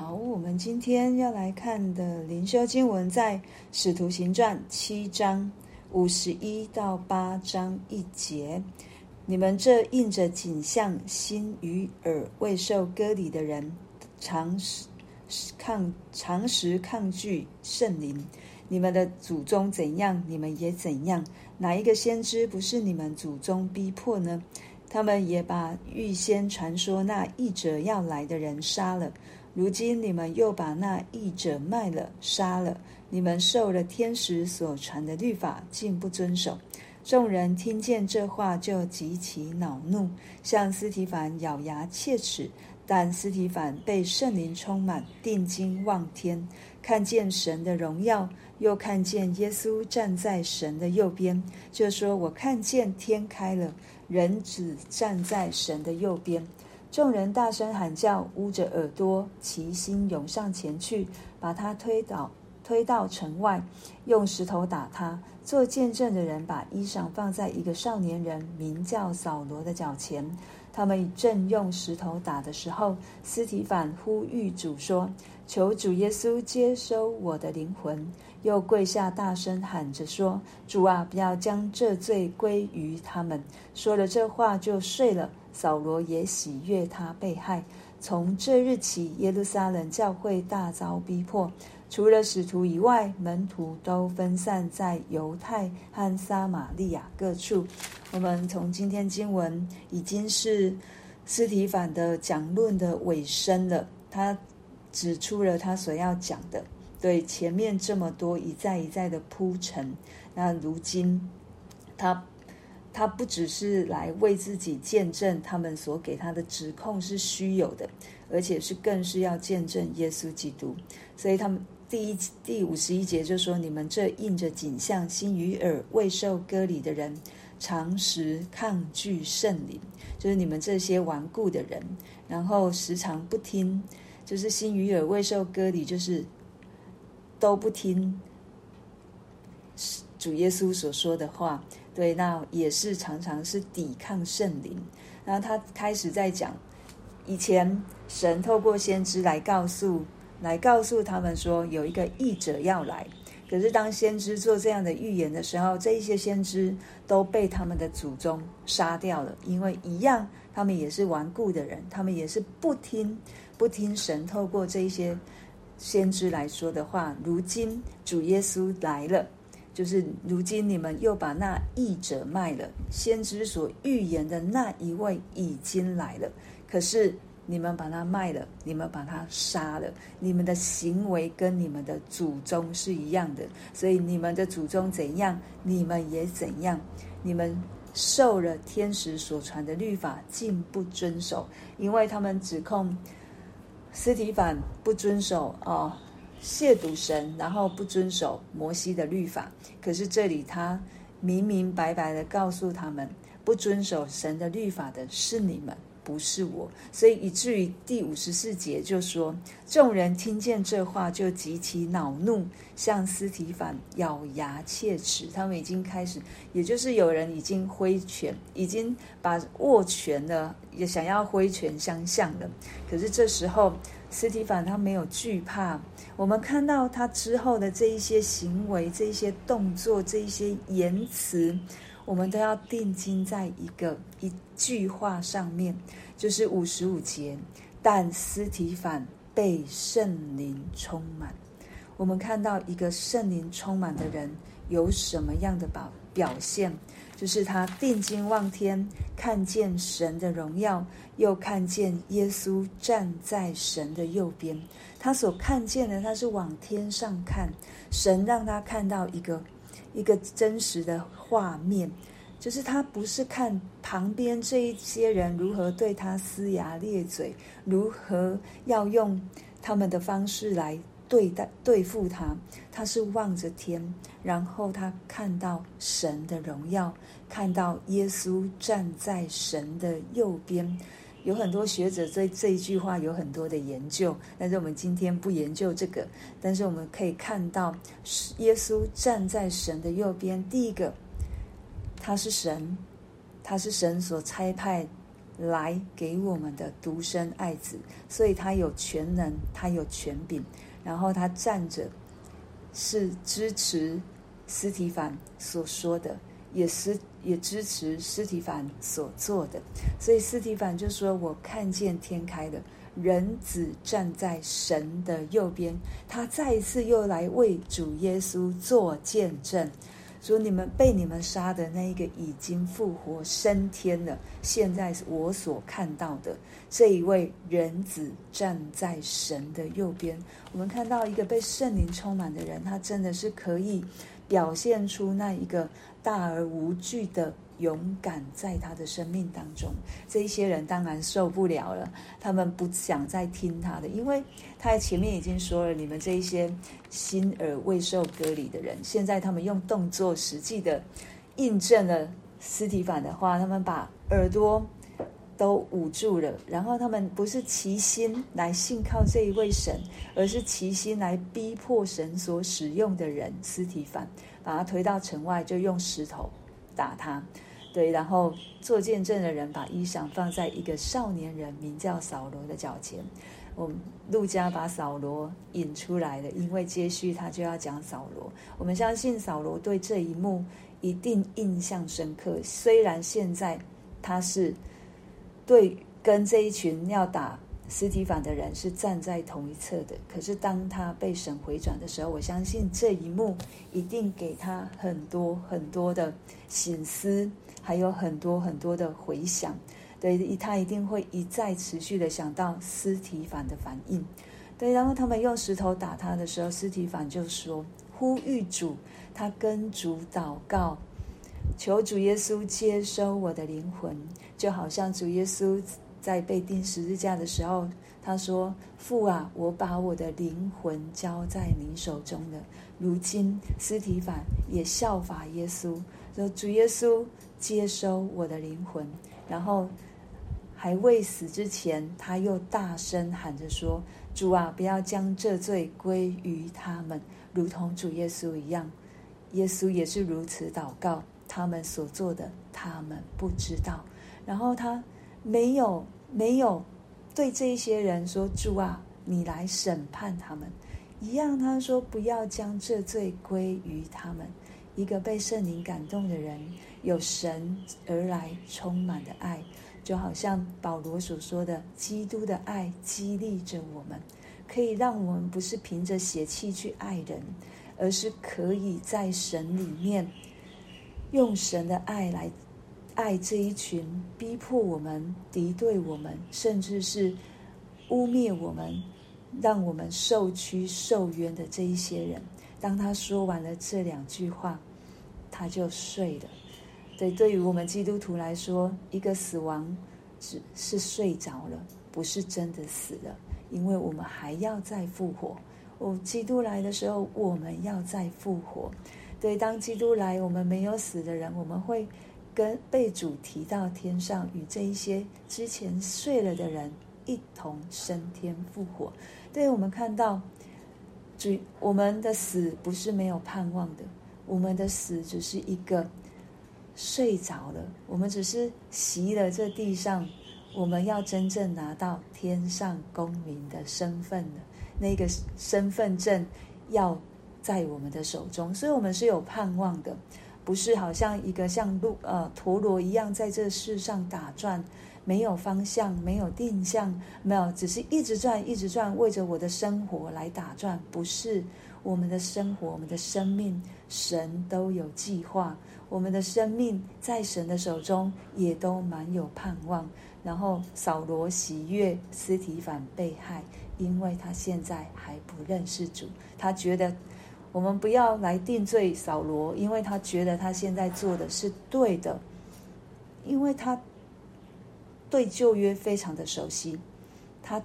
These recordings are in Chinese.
好，我们今天要来看的灵修经文在《使徒行传》七章五十一到八章一节。你们这印着景象、心与耳未受割礼的人，常时抗常时抗拒圣灵。你们的祖宗怎样，你们也怎样。哪一个先知不是你们祖宗逼迫呢？他们也把预先传说那义者要来的人杀了。如今你们又把那义者卖了、杀了。你们受了天使所传的律法，竟不遵守。众人听见这话，就极其恼怒，向斯提凡咬牙切齿。但斯提凡被圣灵充满，定睛望天，看见神的荣耀，又看见耶稣站在神的右边，就说：“我看见天开了，人子站在神的右边。”众人大声喊叫，捂着耳朵，齐心涌上前去，把他推倒，推到城外，用石头打他。做见证的人把衣裳放在一个少年人名叫扫罗的脚前。他们正用石头打的时候，斯提凡呼吁主说：“求主耶稣接收我的灵魂。”又跪下大声喊着说：“主啊，不要将这罪归于他们。”说了这话就睡了。扫罗也喜悦他被害。从这日起，耶路撒冷教会大遭逼迫。除了使徒以外，门徒都分散在犹太和撒玛利亚各处。我们从今天经文已经是斯提反的讲论的尾声了。他指出了他所要讲的，对前面这么多一再一再的铺陈。那如今他他不只是来为自己见证他们所给他的指控是虚有的，而且是更是要见证耶稣基督。所以他们。第一第五十一节就说：“你们这印着景象、心与耳未受割礼的人，常时抗拒圣灵，就是你们这些顽固的人，然后时常不听，就是心与耳未受割礼，就是都不听主耶稣所说的话。对，那也是常常是抵抗圣灵。然后他开始在讲，以前神透过先知来告诉。”来告诉他们说，有一个义者要来。可是当先知做这样的预言的时候，这一些先知都被他们的祖宗杀掉了，因为一样，他们也是顽固的人，他们也是不听不听神透过这一些先知来说的话。如今主耶稣来了，就是如今你们又把那译者卖了，先知所预言的那一位已经来了，可是。你们把他卖了，你们把他杀了，你们的行为跟你们的祖宗是一样的，所以你们的祖宗怎样，你们也怎样。你们受了天使所传的律法，竟不遵守，因为他们指控司提反不遵守哦，亵渎神，然后不遵守摩西的律法。可是这里他明明白白的告诉他们，不遵守神的律法的是你们。不是我，所以以至于第五十四节就说，众人听见这话就极其恼怒，向司提反咬牙切齿。他们已经开始，也就是有人已经挥拳，已经把握拳了，也想要挥拳相向了。可是这时候，斯提凡他没有惧怕。我们看到他之后的这一些行为、这一些动作、这一些言辞。我们都要定睛在一个一句话上面，就是五十五节。但斯提凡被圣灵充满。我们看到一个圣灵充满的人有什么样的表表现？就是他定睛望天，看见神的荣耀，又看见耶稣站在神的右边。他所看见的，他是往天上看，神让他看到一个。一个真实的画面，就是他不是看旁边这一些人如何对他呲牙咧嘴，如何要用他们的方式来对待对付他，他是望着天，然后他看到神的荣耀，看到耶稣站在神的右边。有很多学者对这一句话有很多的研究，但是我们今天不研究这个。但是我们可以看到，耶稣站在神的右边。第一个，他是神，他是神所差派来给我们的独生爱子，所以他有全能，他有权柄，然后他站着，是支持斯提凡所说的，也是也支持斯提凡所做的，所以斯提凡就说：“我看见天开了。”人子站在神的右边，他再一次又来为主耶稣做见证，说你们被你们杀的那一个已经复活升天了。现在我所看到的这一位人子站在神的右边，我们看到一个被圣灵充满的人，他真的是可以表现出那一个大而无惧的。勇敢在他的生命当中，这一些人当然受不了了，他们不想再听他的，因为他前面已经说了，你们这一些心耳未受割礼的人，现在他们用动作实际的印证了斯提反的话，他们把耳朵都捂住了，然后他们不是齐心来信靠这一位神，而是齐心来逼迫神所使用的人斯提反，把他推到城外，就用石头打他。对，然后做见证的人把衣裳放在一个少年人名叫扫罗的脚前。我们路加把扫罗引出来了，因为接续他就要讲扫罗。我们相信扫罗对这一幕一定印象深刻。虽然现在他是对跟这一群要打司提反的人是站在同一侧的，可是当他被神回转的时候，我相信这一幕一定给他很多很多的醒思。还有很多很多的回想，对，他一定会一再持续的想到司提反的反应，对，然后他们用石头打他的时候，司提反就说呼吁主，他跟主祷告，求主耶稣接收我的灵魂，就好像主耶稣在被钉十字架的时候，他说父啊，我把我的灵魂交在你手中的。如今斯提反也效法耶稣，说主耶稣。接收我的灵魂，然后还未死之前，他又大声喊着说：“主啊，不要将这罪归于他们，如同主耶稣一样。耶稣也是如此祷告，他们所做的，他们不知道。”然后他没有没有对这一些人说：“主啊，你来审判他们。”一样，他说：“不要将这罪归于他们。”一个被圣灵感动的人，有神而来充满的爱，就好像保罗所说的，基督的爱激励着我们，可以让我们不是凭着血气去爱人，而是可以在神里面用神的爱来爱这一群逼迫我们、敌对我们，甚至是污蔑我们、让我们受屈受冤的这一些人。当他说完了这两句话，他就睡了。对，对于我们基督徒来说，一个死亡只是睡着了，不是真的死了，因为我们还要再复活。哦，基督来的时候，我们要再复活。对，当基督来，我们没有死的人，我们会跟被主提到天上，与这一些之前睡了的人一同升天复活。对，我们看到主，我们的死不是没有盼望的。我们的死只是一个睡着了，我们只是习了这地上，我们要真正拿到天上公民的身份了，那个身份证要在我们的手中，所以我们是有盼望的，不是好像一个像路呃陀螺一样在这世上打转，没有方向，没有定向，没有，只是一直转一直转，为着我的生活来打转，不是。我们的生活，我们的生命，神都有计划。我们的生命在神的手中，也都蛮有盼望。然后扫罗喜悦斯提反被害，因为他现在还不认识主。他觉得我们不要来定罪扫罗，因为他觉得他现在做的是对的，因为他对旧约非常的熟悉，他。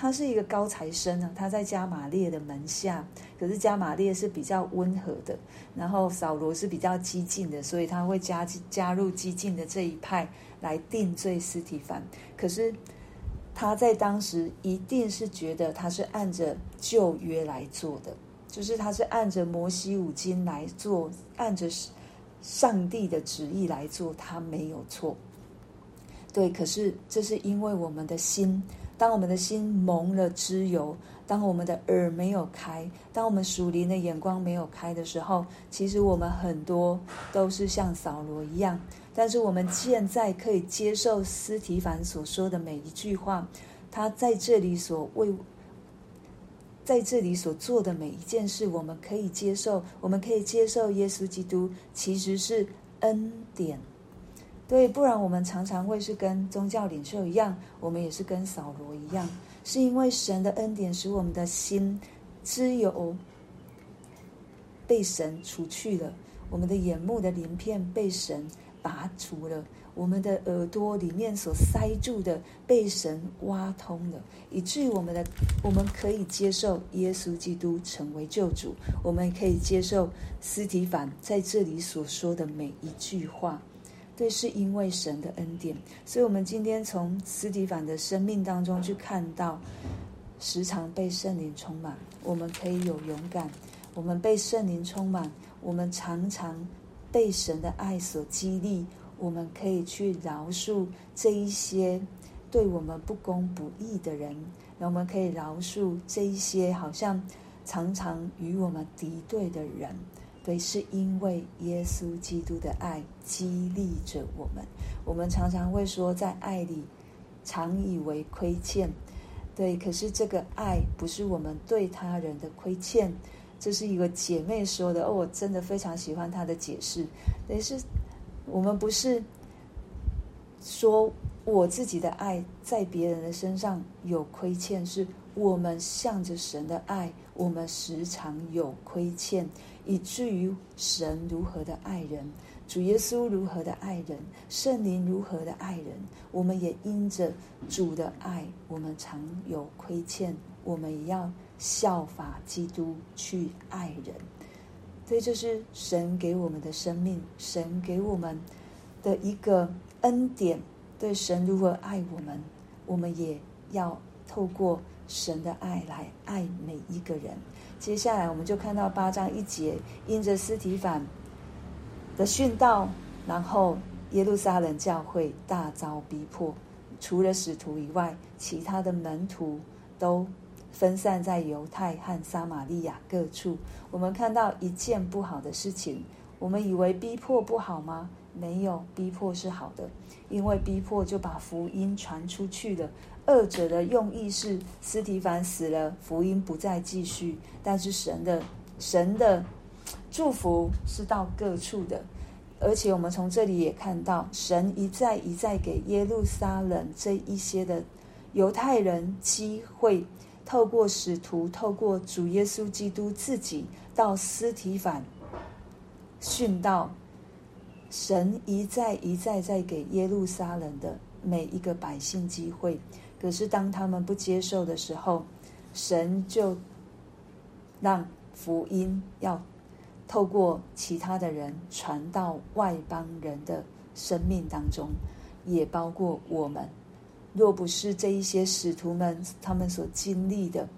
他是一个高材生啊，他在加玛列的门下，可是加玛列是比较温和的，然后扫罗是比较激进的，所以他会加加入激进的这一派来定罪斯提凡。可是他在当时一定是觉得他是按着旧约来做的，就是他是按着摩西五经来做，按着上帝的旨意来做，他没有错。对，可是这是因为我们的心，当我们的心蒙了脂油，当我们的耳没有开，当我们属灵的眼光没有开的时候，其实我们很多都是像扫罗一样。但是我们现在可以接受斯提凡所说的每一句话，他在这里所为，在这里所做的每一件事，我们可以接受，我们可以接受耶稣基督其实是恩典。对，不然我们常常会是跟宗教领袖一样，我们也是跟扫罗一样，是因为神的恩典使我们的心之有被神除去了，我们的眼目的鳞片被神拔除了，我们的耳朵里面所塞住的被神挖通了，以至于我们的我们可以接受耶稣基督成为救主，我们可以接受斯提凡在这里所说的每一句话。对，是因为神的恩典，所以我们今天从斯提凡的生命当中去看到，时常被圣灵充满，我们可以有勇敢；我们被圣灵充满，我们常常被神的爱所激励，我们可以去饶恕这一些对我们不公不义的人，我们可以饶恕这一些好像常常与我们敌对的人。对，是因为耶稣基督的爱激励着我们。我们常常会说，在爱里常以为亏欠。对，可是这个爱不是我们对他人的亏欠。这是一个姐妹说的，哦，我真的非常喜欢她的解释。但是我们不是说我自己的爱在别人的身上有亏欠，是我们向着神的爱，我们时常有亏欠。以至于神如何的爱人，主耶稣如何的爱人，圣灵如何的爱人，我们也因着主的爱，我们常有亏欠，我们也要效法基督去爱人。所以这是神给我们的生命，神给我们的一个恩典。对神如何爱我们，我们也要透过神的爱来爱每一个人。接下来，我们就看到八章一节，因着斯提凡的训道，然后耶路撒冷教会大遭逼迫，除了使徒以外，其他的门徒都分散在犹太和撒玛利亚各处。我们看到一件不好的事情，我们以为逼迫不好吗？没有，逼迫是好的，因为逼迫就把福音传出去了。二者的用意是，斯提凡死了，福音不再继续。但是神的神的祝福是到各处的，而且我们从这里也看到，神一再一再给耶路撒冷这一些的犹太人机会，透过使徒，透过主耶稣基督自己到斯提反训道。神一再一再在给耶路撒冷的每一个百姓机会。可是，当他们不接受的时候，神就让福音要透过其他的人传到外邦人的生命当中，也包括我们。若不是这一些使徒们他们所经历的，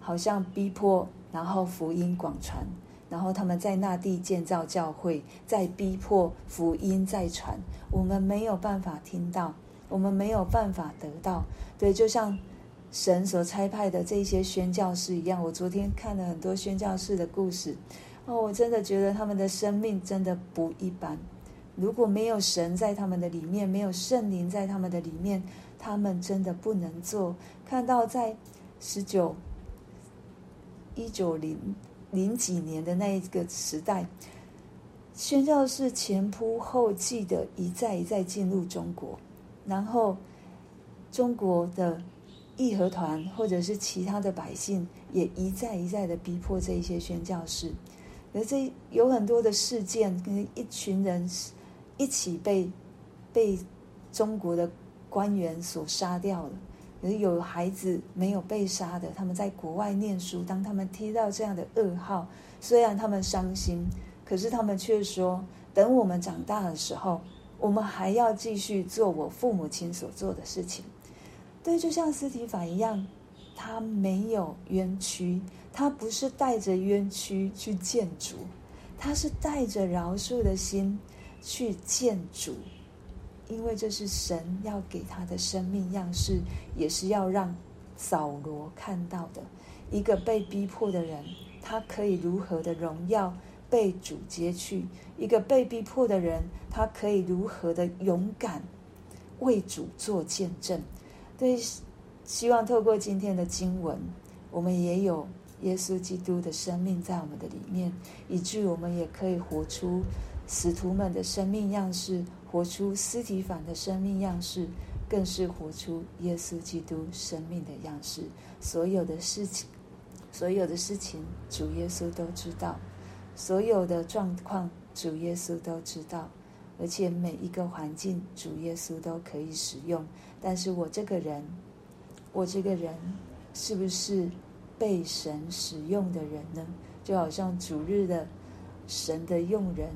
好像逼迫，然后福音广传，然后他们在那地建造教会，在逼迫福音再传，我们没有办法听到。我们没有办法得到，对，就像神所差派的这些宣教士一样。我昨天看了很多宣教士的故事，哦，我真的觉得他们的生命真的不一般。如果没有神在他们的里面，没有圣灵在他们的里面，他们真的不能做。看到在十九一九零零几年的那一个时代，宣教士前仆后继的一再一再进入中国。然后，中国的义和团或者是其他的百姓也一再一再的逼迫这一些宣教士，而这有很多的事件，跟一群人一起被被中国的官员所杀掉了。有有孩子没有被杀的，他们在国外念书，当他们听到这样的噩耗，虽然他们伤心，可是他们却说：等我们长大的时候。我们还要继续做我父母亲所做的事情，对，就像斯提法一样，他没有冤屈，他不是带着冤屈去见主，他是带着饶恕的心去见主，因为这是神要给他的生命样式，也是要让扫罗看到的。一个被逼迫的人，他可以如何的荣耀被主接去？一个被逼迫的人，他可以如何的勇敢为主做见证？对，希望透过今天的经文，我们也有耶稣基督的生命在我们的里面，以致我们也可以活出使徒们的生命样式，活出司提反的生命样式，更是活出耶稣基督生命的样式。所有的事情。所有的事情，主耶稣都知道；所有的状况，主耶稣都知道。而且每一个环境，主耶稣都可以使用。但是我这个人，我这个人，是不是被神使用的人呢？就好像主日的神的用人，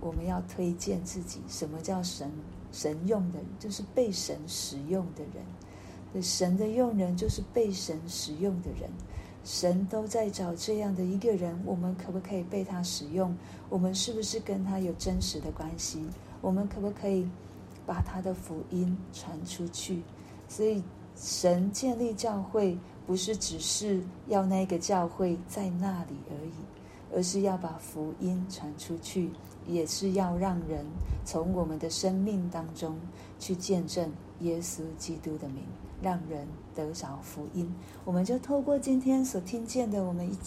我们要推荐自己。什么叫神神用的人？就是被神使用的人。神的用人，就是被神使用的人。神都在找这样的一个人，我们可不可以被他使用？我们是不是跟他有真实的关系？我们可不可以把他的福音传出去？所以，神建立教会不是只是要那个教会在那里而已，而是要把福音传出去，也是要让人从我们的生命当中去见证耶稣基督的名。让人得着福音，我们就透过今天所听见的，我们一起。